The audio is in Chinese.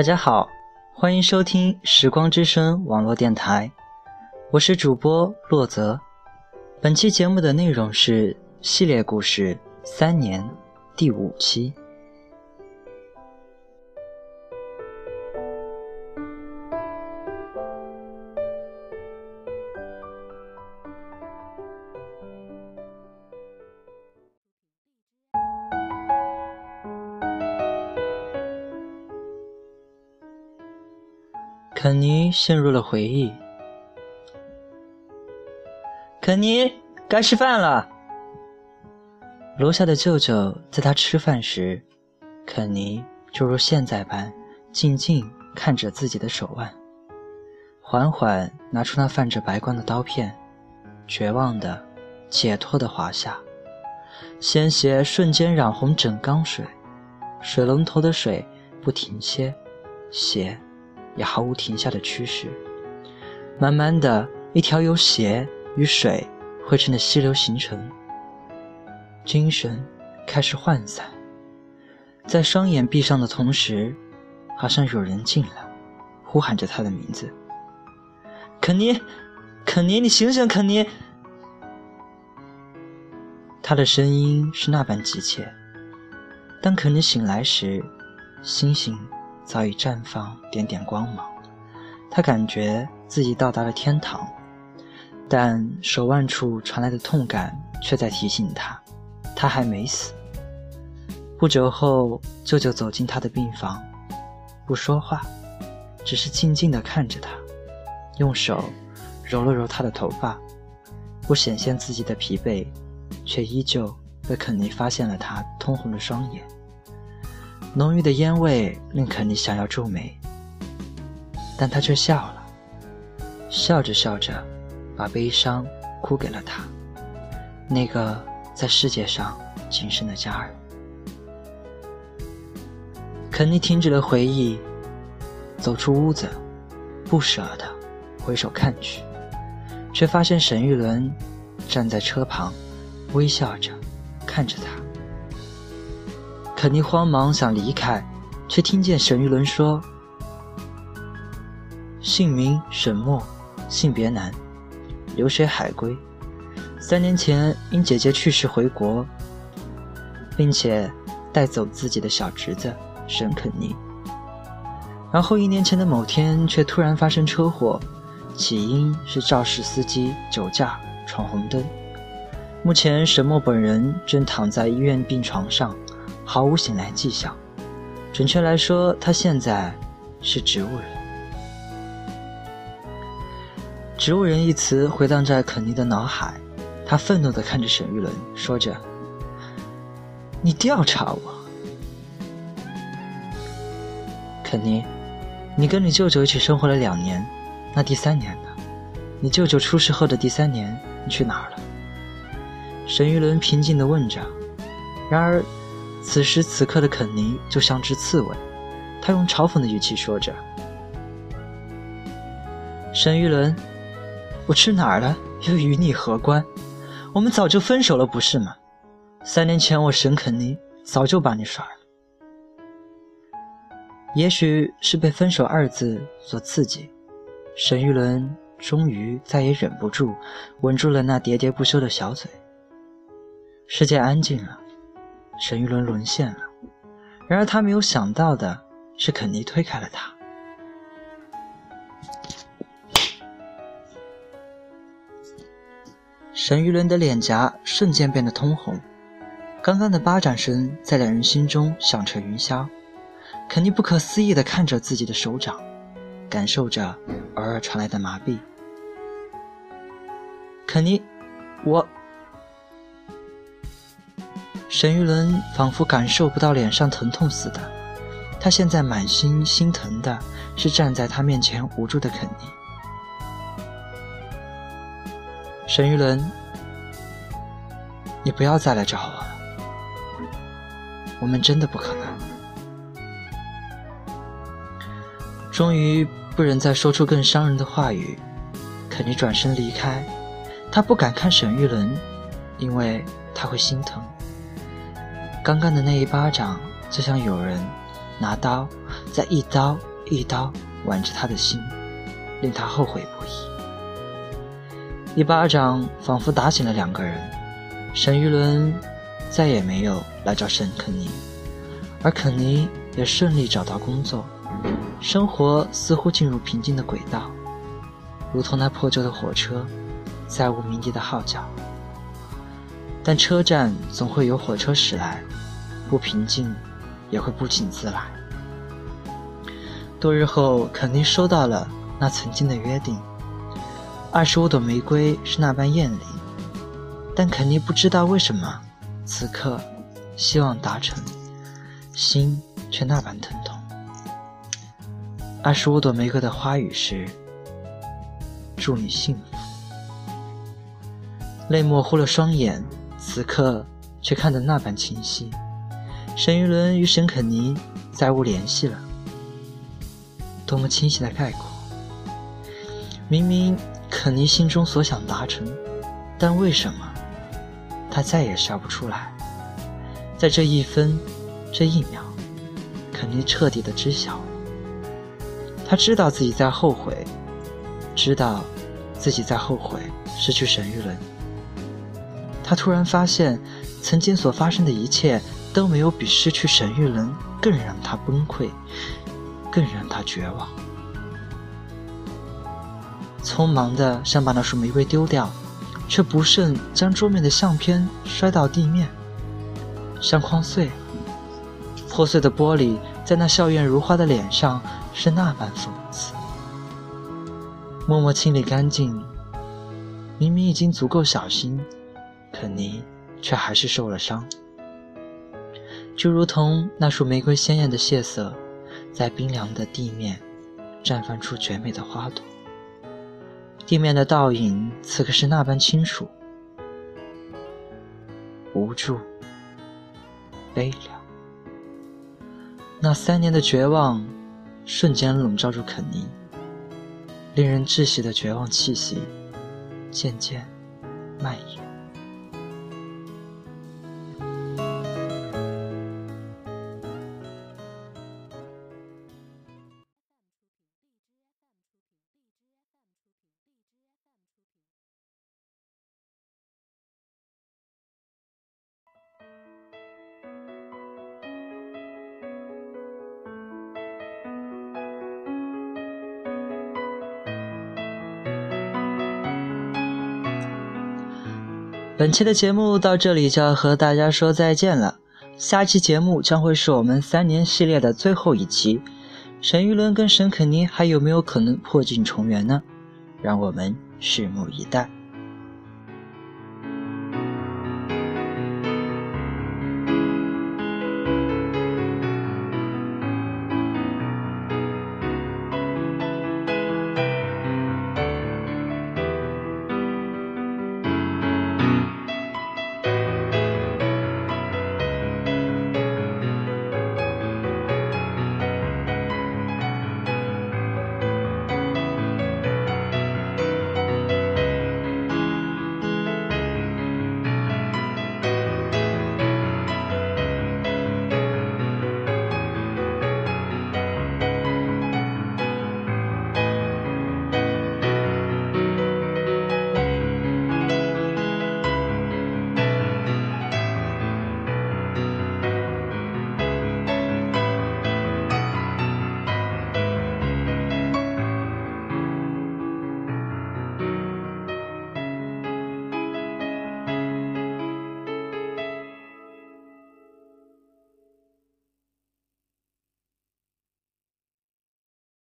大家好，欢迎收听时光之声网络电台，我是主播洛泽。本期节目的内容是系列故事《三年》第五期。肯尼陷入了回忆。肯尼，该吃饭了。楼下的舅舅在他吃饭时，肯尼就如现在般静静看着自己的手腕，缓缓拿出那泛着白光的刀片，绝望的、解脱的滑下，鲜血瞬间染红整缸水，水龙头的水不停歇，血。也毫无停下的趋势。慢慢的，一条由血与水汇成的溪流形成。精神开始涣散，在双眼闭上的同时，好像有人进来，呼喊着他的名字：“肯尼，肯尼，你醒醒，肯尼！”他的声音是那般急切。当肯尼醒来时，星星。早已绽放点点光芒，他感觉自己到达了天堂，但手腕处传来的痛感却在提醒他，他还没死。不久后，舅舅走进他的病房，不说话，只是静静地看着他，用手揉了揉他的头发，不显现自己的疲惫，却依旧被肯尼发现了他通红的双眼。浓郁的烟味令肯尼想要皱眉，但他却笑了，笑着笑着，把悲伤哭给了他，那个在世界上仅剩的家人。肯尼停止了回忆，走出屋子，不舍得回首看去，却发现沈玉伦站在车旁，微笑着看着他。肯尼慌忙想离开，却听见沈玉伦说：“姓名沈墨，性别男，留学海归。三年前因姐姐去世回国，并且带走自己的小侄子沈肯尼。然后一年前的某天却突然发生车祸，起因是肇事司机酒驾闯红灯。目前沈墨本人正躺在医院病床上。”毫无醒来迹象，准确来说，他现在是植物人。植物人一词回荡在肯尼的脑海，他愤怒地看着沈玉伦，说着：“你调查我，肯尼，你跟你舅舅一起生活了两年，那第三年呢？你舅舅出事后的第三年，你去哪儿了？”沈玉伦平静地问着，然而。此时此刻的肯尼就像只刺猬，他用嘲讽的语气说着：“沈玉伦，我去哪儿了又与你何关？我们早就分手了，不是吗？三年前我沈肯尼早就把你甩了。也许是被分手二字所刺激，沈玉伦终于再也忍不住，吻住了那喋喋不休的小嘴。世界安静了。”沈玉伦沦陷了，然而他没有想到的是，肯尼推开了他。沈玉伦的脸颊瞬间变得通红，刚刚的巴掌声在两人心中响彻云霄。肯尼不可思议地看着自己的手掌，感受着偶尔传来的麻痹。肯尼，我。沈玉伦仿佛感受不到脸上疼痛似的，他现在满心心疼的是站在他面前无助的肯尼。沈玉伦，你不要再来找我了，我们真的不可能。终于不忍再说出更伤人的话语，肯尼转身离开，他不敢看沈玉伦，因为他会心疼。刚刚的那一巴掌，就像有人拿刀在一刀一刀剜着他的心，令他后悔不已。一巴掌仿佛打醒了两个人，沈玉伦再也没有来找沈肯尼，而肯尼也顺利找到工作，生活似乎进入平静的轨道，如同那破旧的火车，再无鸣笛的号角。但车站总会有火车驶来，不平静也会不请自来。多日后，肯尼收到了那曾经的约定，二十五朵玫瑰是那般艳丽，但肯尼不知道为什么，此刻希望达成，心却那般疼痛。二十五朵玫瑰的花语是：祝你幸福。泪模糊了双眼。此刻却看得那般清晰，沈玉伦与沈肯尼再无联系了。多么清晰的概括！明明肯尼心中所想达成，但为什么他再也笑不出来？在这一分、这一秒，肯尼彻底的知晓。他知道自己在后悔，知道自己在后悔失去沈玉伦。他突然发现，曾经所发生的一切都没有比失去沈玉伦更让他崩溃，更让他绝望。匆忙的想把那束玫瑰丢掉，却不慎将桌面的相片摔到地面，相框碎，破碎的玻璃在那笑靥如花的脸上是那般讽刺。默默清理干净，明明已经足够小心。肯尼却还是受了伤，就如同那束玫瑰鲜艳的血色，在冰凉的地面绽放出绝美的花朵。地面的倒影此刻是那般清楚，无助、悲凉。那三年的绝望瞬间笼罩住肯尼，令人窒息的绝望气息渐渐蔓延。本期的节目到这里就要和大家说再见了，下期节目将会是我们三年系列的最后一期，沈玉伦跟沈肯尼还有没有可能破镜重圆呢？让我们拭目以待。